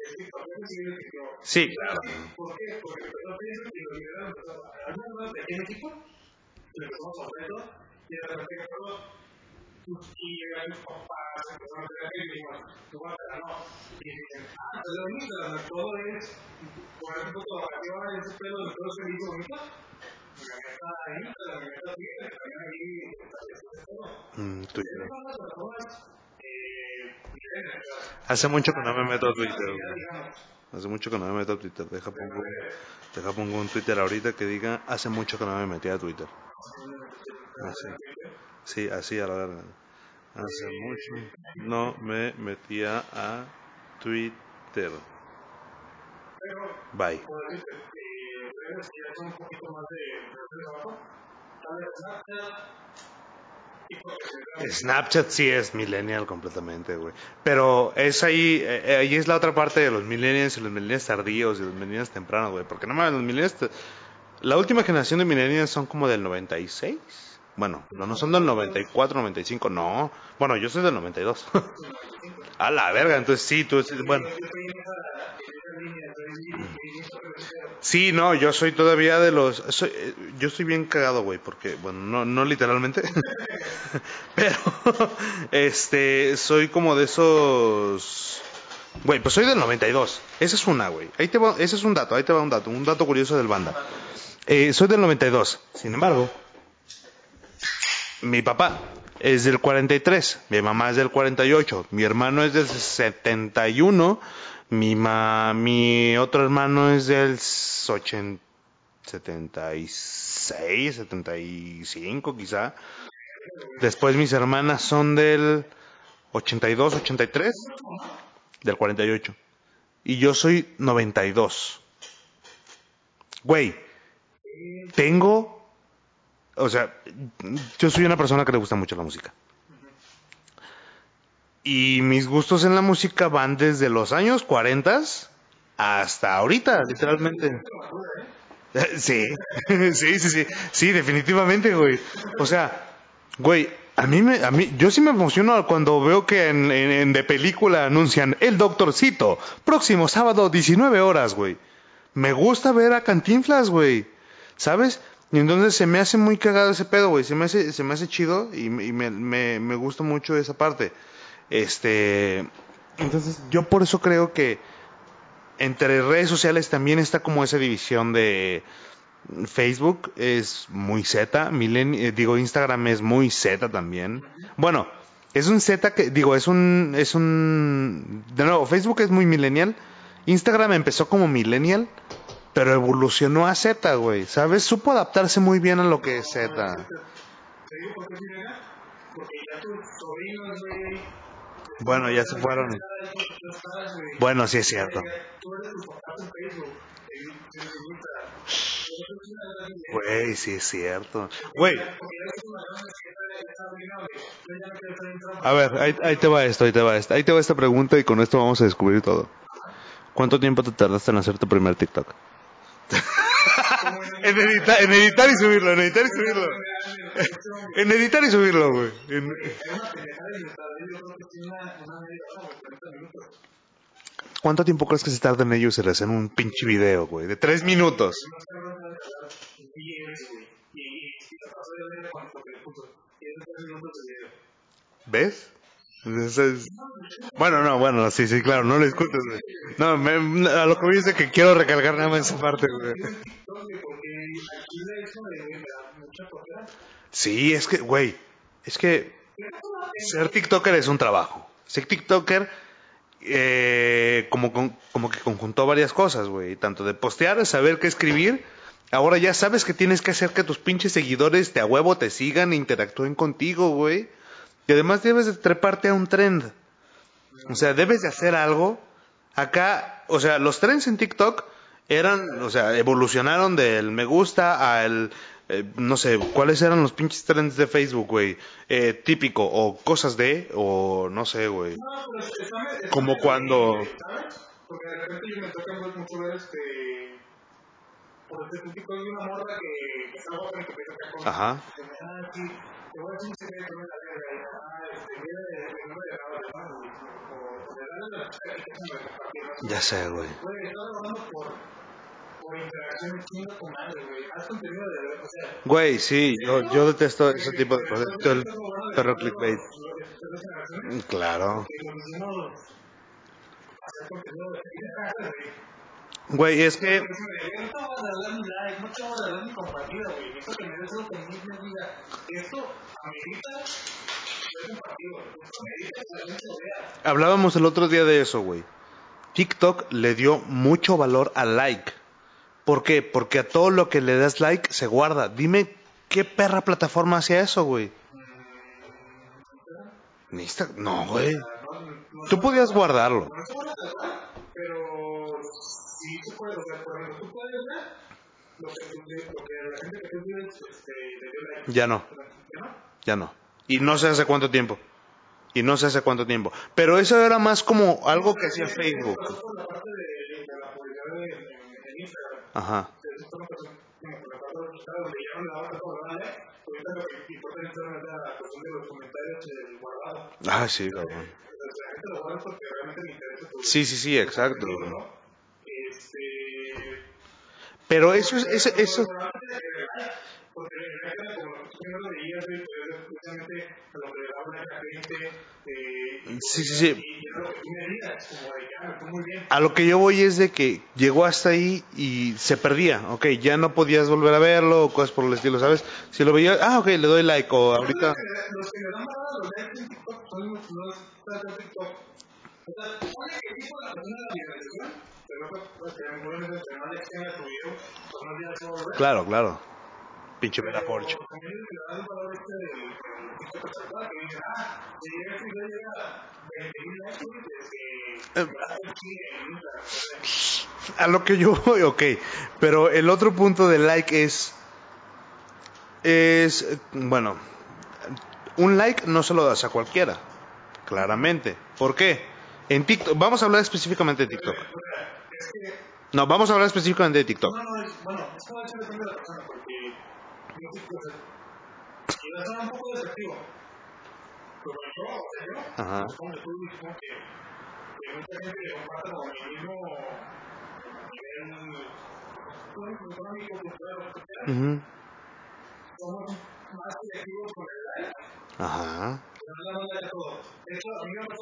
Sí, claro. ¿Por qué? Porque yo pienso que los videos empezaron a algunos de aquí en México, empezamos a verlo, y de repente todos tus tías, tus papás, empezaron a ver y dijimos, tú vas a no. Y dicen, ah, lo todo es poner ese todo bonito. La neta la neta Hace mucho que no me meto a Twitter. Hace mucho que no me meto a Twitter. Deja pongo, deja pongo un Twitter ahorita que diga hace mucho que no me metí a Twitter. Así. Sí, así a la verga. Hace mucho no me metía a Twitter. Bye. Snapchat, sí es millennial completamente, güey. Pero es ahí, eh, ahí es la otra parte de los millennials y los millennials tardíos y los millennials tempranos, güey. Porque no mames, los millennials... La última generación de millennials son como del 96. Bueno, no, no son del 94, 95, no. Bueno, yo soy del 92. A la verga, entonces sí, tú... Bueno. Sí, no, yo soy todavía de los... eh, yo estoy bien cagado, güey, porque, bueno, no, no literalmente, pero, este, soy como de esos... Güey, pues soy del 92. Esa es una, güey. Ahí te va, ese es un dato, ahí te va un dato, un dato curioso del banda. Eh, soy del 92. Sin embargo, mi papá es del 43, mi mamá es del 48, mi hermano es del 71, mi ma, mi otro hermano es del 80, 76, 75 quizá. Después mis hermanas son del 82, 83, del 48. Y yo soy 92. Güey, tengo o sea, yo soy una persona que le gusta mucho la música. Y mis gustos en la música van desde los años 40 hasta ahorita, literalmente. Sí, sí, sí, sí, sí, definitivamente, güey. O sea, güey, a mí me, a mí, yo sí me emociono cuando veo que en, en, en de película anuncian el doctorcito, próximo sábado 19 horas, güey. Me gusta ver a Cantinflas, güey. ¿Sabes? Y entonces se me hace muy cagado ese pedo, güey. Se me hace, se me hace chido y, y me, me, me gusta mucho esa parte. Este, entonces yo por eso creo que entre redes sociales también está como esa división de Facebook es muy Z, eh, digo Instagram es muy Z también. Bueno, es un Z que digo es un es un de nuevo Facebook es muy millennial. Instagram empezó como millennial, pero evolucionó a Z, güey. ¿Sabes? Supo adaptarse muy bien a lo que es Z. Porque ya Bueno, ya se fueron. Bueno, sí es cierto. Güey, sí es cierto. Güey, a ver, ahí, ahí te va esto, ahí te va esto. Ahí te va esta pregunta y con esto vamos a descubrir todo. ¿Cuánto tiempo te tardaste en hacer tu primer TikTok? en, editar, en editar y subirlo, en editar y subirlo. en editar y subirlo, güey. ¿Cuánto tiempo crees que se tarda en ellos en un pinche video, güey? De tres minutos. ¿Ves? Bueno, no, bueno, sí, sí, claro, no lo escuches, güey. No, me- a lo que es de que quiero recalcar nada más esa parte, güey. Sí, es que, güey, es que ser TikToker es un trabajo. Ser TikToker, eh, como, como que conjuntó varias cosas, güey. Tanto de postear, saber qué escribir. Ahora ya sabes que tienes que hacer que tus pinches seguidores te a huevo te sigan e interactúen contigo, güey. Y además debes de treparte a un trend. O sea, debes de hacer algo. Acá, o sea, los trends en TikTok eran, o sea, evolucionaron del me gusta al, eh, no sé, cuáles eran los pinches trends de Facebook, güey. Eh, típico, o cosas de, o no sé, güey. Como cuando... ¿Sabes? Porque de repente yo me toca mucho ver este. Por una morra que, que está guapa y que empieza a con. Ajá. que me, sí, te voy a decir un secreto, no la verga. y, Ah, este, mira el nombre de la otra, ¿no? O de darle la chica que se me compartió. Ya sé, güey. Güey, estás hablando por. Por interacción chinga con madre, güey. Haz contenido de verdad, o sea. Güey, sí, yo, yo detesto ese tipo de cosas. El perro clickbait. Claro. Que nos hicimos. Hacer contenido de verdad, güey. Güey, es que... No te voy a regalar mi like, no te voy a regalar mi compartida, güey. Necesito que me des algo que me me diga, esto amerita ser compartido, esto amerita que la gente lo vea. Hablábamos el otro día de eso, güey. TikTok le dio mucho valor al like. ¿Por qué? Porque a todo lo que le das like se guarda. Dime qué perra plataforma hacía eso, güey. No, güey. Tú podías guardarlo. No se van a salvar, pero sí se puede, o sea, por ejemplo, tú puedes ver lo que, tú- lo que la gente que tú vives este, le dio like. Ya no, ¿Ya no? ya no. Y no sé hace cuánto tiempo. Y no sé hace cuánto tiempo. Pero eso era más como algo que hacía Facebook. Ajá. Ah, sí, cabrón. Sí, sí, sí, exacto. Pero eso es, eso, eso, porque Sí, sí, sí. A lo que yo voy es de que llegó hasta ahí y se perdía, ok, ya no podías volver a verlo o cosas por el estilo, ¿sabes? Si lo veía, ah, ok, le doy like o ahorita... O sea, pone que tipo la persona de la pero pues que pues no tiene volver. Claro, claro. Pinche también le valor este del del que dice, ah, si llega este video llega a 20.000 likes, güey, pues que Eh. me va a hacer chile en Instagram. O sea, A lo que yo voy, ok, pero el otro punto de like es... Es, eh, bueno, un like no se lo das a cualquiera, claramente. ¿Por qué? En TikTok, vamos a hablar específicamente de TikTok. No, vamos a hablar específicamente de TikTok. No, no, es, bueno, es que eso depende de la persona, porque yo sí, y va a sonar un poco desactivo. Pero yo, o sea, yo, Ajá. supongo que tú, supongo que, que mucha gente le comparte como mi mismo nivel económico, cultural, lo que sea, Ujú. somos más selectivos con el like, Ajá. No todo. De hecho, a mí me que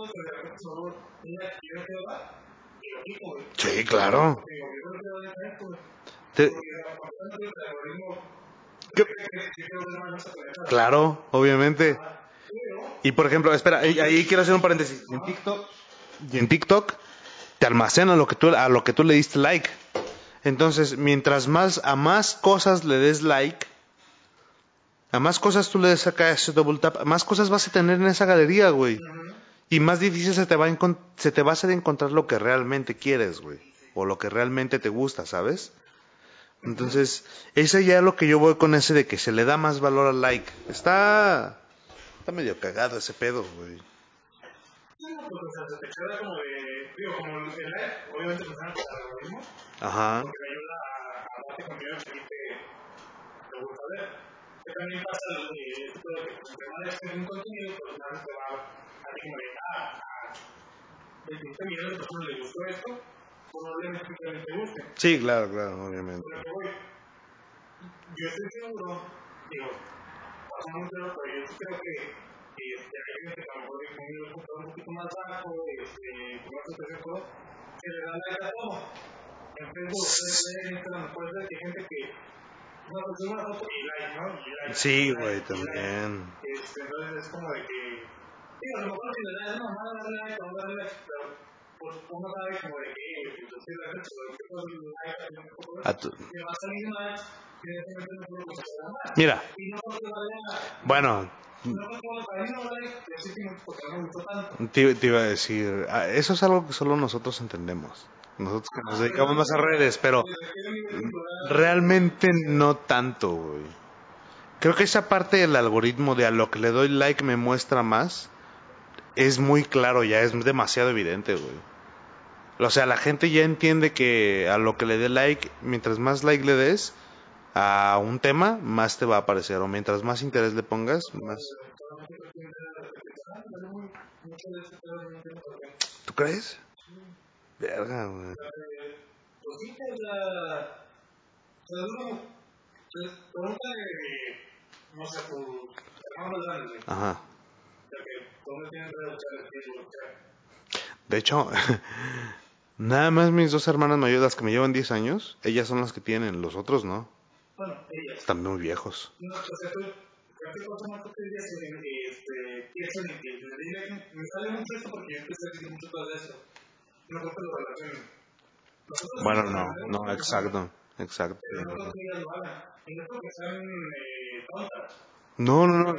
que y lo quito, güey. Sí, claro. Claro, obviamente. Pero, Y por ejemplo, espera, ahí, ahí quiero hacer un paréntesis. En TikTok, y en TikTok te almacena lo que tú, a lo que tú le diste like. Entonces, mientras más a más cosas le des like, a más cosas tú le des acá ese double tap, más cosas vas a tener en esa galería, güey. Y más difícil se te va a se te va a hacer encontrar lo que realmente quieres, güey, o lo que realmente te gusta, ¿sabes? Entonces, ese ya es lo que yo voy con ese de que se le da más valor al like. Está está medio cagado ese pedo, güey. no, pues, o sea, se te queda como de, digo, como el like, obviamente funciona con el algoritmo, Ajá. porque ayuda a, a darte contenido que te gusta ver. Que también pasa el de que más estés un contenido, pues más te va a ti como de, ah, a 27 millones de personas les gustó esto, probablemente también te guste. Sí, claro, claro, obviamente. Por lo que voy, yo estoy seguro, digo, pasa mucho, pero yo creo que este, hay gente que a lo mejor es un computador un poquito más bajo, este, con más específico, que le dan like a todo. En Facebook, en Instagram, puede ser que hay gente que Sí, güey, también. Este, entonces es como de que, digo, a lo mejor no, no, dale like, no, dale like, pero pues uno sabe como de que, si le das, pero que todo el like, un poco, A tu- me va a salir mal, evidentemente no puedo procesar más. Mira, bueno, te iba a decir, ah, eso es algo que solo nosotros entendemos. Nosotros que nos dedicamos más a redes, pero realmente no tanto, güey. Creo que esa parte del algoritmo de a lo que le doy like me muestra más es muy claro ya, es demasiado evidente, güey. O sea, la gente ya entiende que a lo que le dé like, mientras más like le des a un tema, más te va a aparecer. O mientras más interés le pongas, más. ¿Tú crees? Verga, güey. Pues sí, que la. Pues uno. Pues pregúntale, no sé, hermanos grandes, güey. Ajá. De hecho, nada más mis dos hermanas mayores, las que me llevan 10 años, ellas son las que tienen, los otros no. Bueno, ellas. Están muy viejos. No, o sea, tú, cualquier cosa más que te digas, este, piensan en que le digan, me sale mucho esto porque yo empecé a decir mucho todo esto. Bueno, no, no, exacto, exacto. No no. No,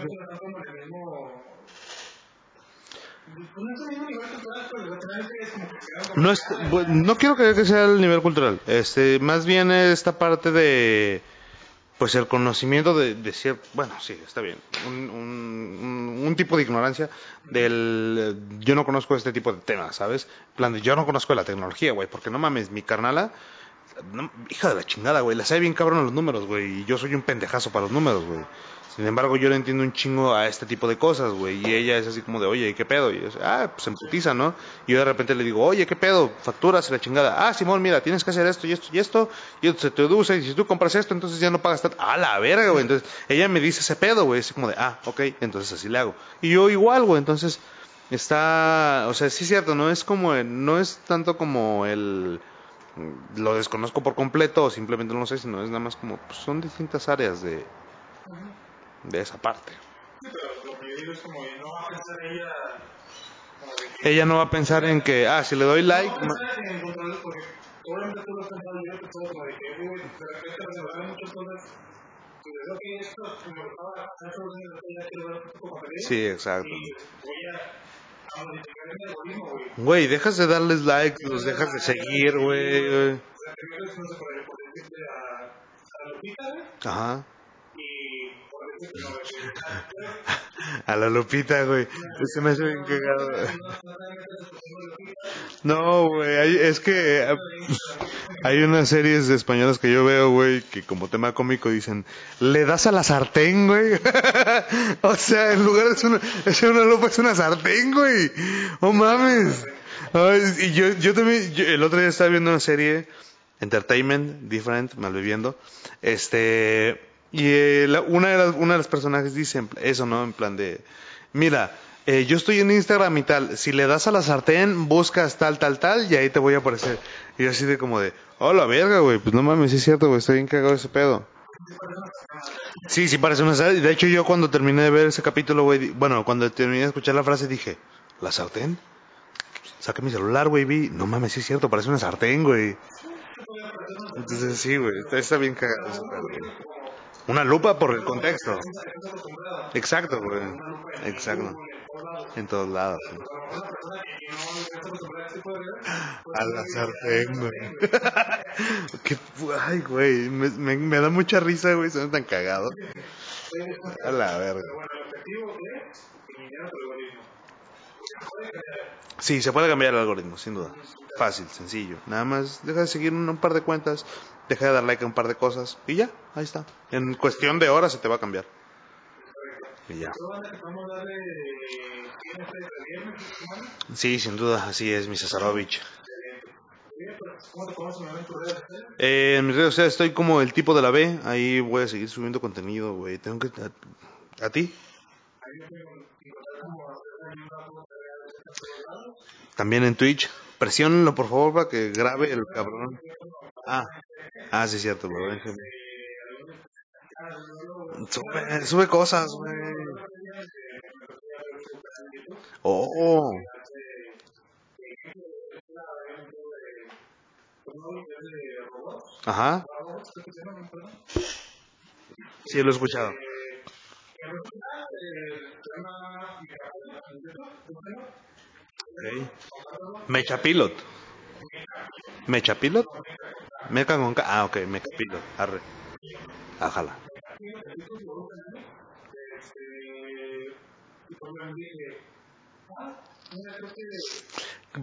no, es no quiero creer que sea el nivel cultural. Este, más bien esta parte de, pues el conocimiento de, de cierto, bueno, sí, está bien, un, un, un- tipo de ignorancia del, yo no conozco este tipo de temas, ¿sabes? Plan de, yo no conozco la tecnología, güey, porque no mames, mi carnala, hija de la chingada, güey, la sabe bien cabrón los números, güey, y yo soy un pendejazo para los números, güey. Sin embargo, yo le entiendo un chingo a este tipo de cosas, güey. Y ella es así como de, oye, ¿qué pedo? Y yo, ah, pues emputiza, ¿no? Y yo de repente le digo, oye, ¿qué pedo? Facturas y la chingada. Ah, Simón, mira, tienes que hacer esto y esto y esto. Y se te deduce. Y si tú compras esto, entonces ya no pagas tanto. Ah, la verga, güey. Entonces ella me dice ese pedo, güey. Así como de, ah, ok, entonces así le hago. Y yo igual, güey. Entonces está, o sea, sí es cierto, no es como, no es tanto como el lo desconozco por completo o simplemente no lo sé, sino es nada más como pues, son distintas áreas de, de esa parte. Sí, pero lo que yo digo es como de no va a pensar ella. Que. No va a pensar en que, ah, si le doy like, No ma- pensar en controlar, porque obviamente tú lo has pensado yo que todo como de que, güey, de repente nos hablaron muchas cosas. Y dices, ok, esto como lo estaba hace unos años, ya quiero ver un poco contenido. Sí, exacto. Y voy a, a modificar güey. dejas de darles like, los dejas de seguir, güey, Ajá. y por decirte, no, güey, A la Lupita, güey. Se me hace bien cagado. no, de güey, es que eh, hay unas series españolas que yo veo, güey, que como tema cómico dicen, le das a la sartén, güey. o sea, en lugar de una, de ser una lupa es una sartén, güey. Oh mames. Y yo, yo también, yo- el otro día estaba viendo una serie, Entertainment, Different, malviviendo, este, y eh, la- una, de las, una de las personajes dice eso, ¿no? En plan de, mira, eh, yo estoy en Instagram y tal, si le das a la sartén, buscas tal, tal, tal, y ahí te voy a aparecer. Y así de como de, oh, la verga, güey, pues no mames, es cierto, güey, estoy bien cagado ese pedo. Sí, sí parece una sartén. De hecho, yo cuando terminé de ver ese capítulo, güey, bueno, cuando terminé de escuchar la frase dije, ¿la sartén? Saqué mi celular, güey, vi, no mames, sí es cierto, parece una sartén, güey. Entonces sí, güey, está, está bien cagado ese pedo, güey. Una lupa por el contexto. Exacto, güey. Exacto. En todos lados. sí. A la sartén, güey. Qué, ay, güey, me, me, me da mucha risa, güey, son tan cagados. A la verga. Sí, se puede cambiar el algoritmo, sin duda. Fácil, sencillo. Nada más deja de seguir un, un par de cuentas, deja de dar like a un par de cosas y ya, ahí está. En cuestión de horas se te va a cambiar. Y ya. Sí, sin duda, así es, mi Cesarovich. Eh, en mis redes sociales estoy como el tipo de la B, ahí voy a seguir subiendo contenido, güey. Tengo que... ¿A, a ti? También en Twitch. Presiónenlo, por favor, para que grabe el cabrón. Ah, ah, sí, cierto, dejen. Sube, sube cosas, güey. Oh, ajá. Sí, lo he escuchado. Ok. Mechapilot. Mechapilot. Mecha con K. Ah, ok, Mechapilot. Arre. Ájala.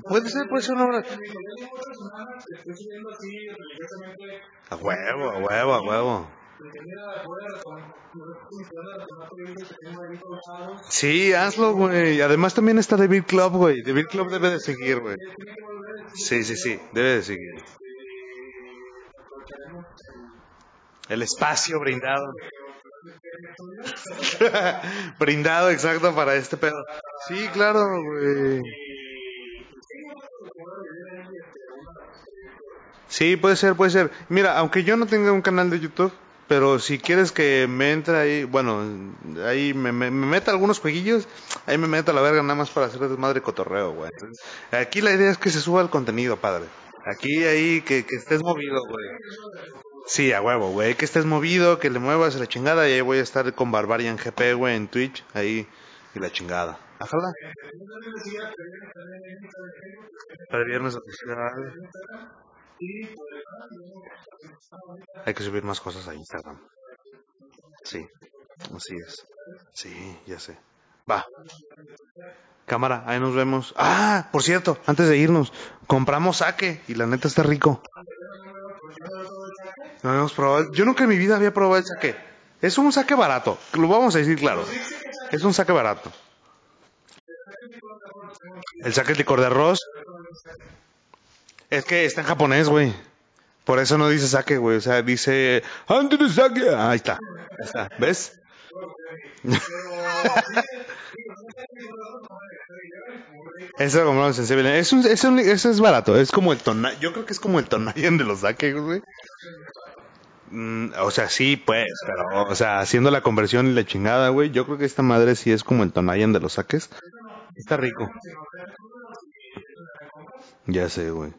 Puede ser, puede ser una obra. A huevo, a huevo, a huevo. Sí, hazlo, güey. Además también está David Club, güey. David Club debe de seguir, güey. Sí, sí, sí, debe de seguir. El espacio brindado. brindado, exacto, para este pedo. Sí, claro, güey. Sí, puede ser, puede ser. Mira, aunque yo no tenga un canal de YouTube, pero si quieres que me entre ahí, bueno, ahí me, me, me meta algunos jueguillos, ahí me meto a la verga nada más para hacer desmadre cotorreo, güey. Aquí la idea es que se suba el contenido, padre. Aquí, ahí, que, que estés movido, güey. Sí, a huevo, güey. Que estés movido, que le muevas la chingada y ahí voy a estar con Barbarian GP, güey, en Twitch, ahí, y la chingada. Ajala. Para el viernes oficial. Hay que subir más cosas a Instagram. Sí, así es. Sí, ya sé. Va. Cámara, ahí nos vemos. Ah, por cierto, antes de irnos, compramos saque y la neta está rico. No habíamos probado. Yo nunca en mi vida había probado el saque. Es un saque barato, lo vamos a decir claro. Es un saque barato. El saque es licor de arroz. Es que está en japonés, güey. Por eso no dice saque, güey. O sea, dice de saque. Ahí está. Ahí está. ¿Ves? Eso sensible. Es eso es barato. Es como el tonal. Yo creo que es como el tonayan de los saques, güey. Mm, o sea, sí, pues, pero, o sea, haciendo la conversión y la chingada, güey, yo creo que esta madre sí es como el Tonayan de los saques. Está rico. Ya sé, güey.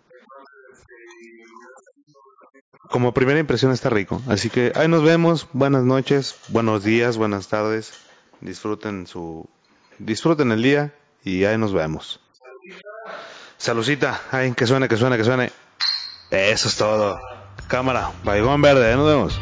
Como primera impresión está rico. Así que ahí nos vemos. Buenas noches, buenos días, buenas tardes. Disfruten su, disfruten el día y ahí nos vemos. Salucita, ay, que suene, que suene, que suene. Eso es todo. Cámara, baigón verde, ahí nos vemos.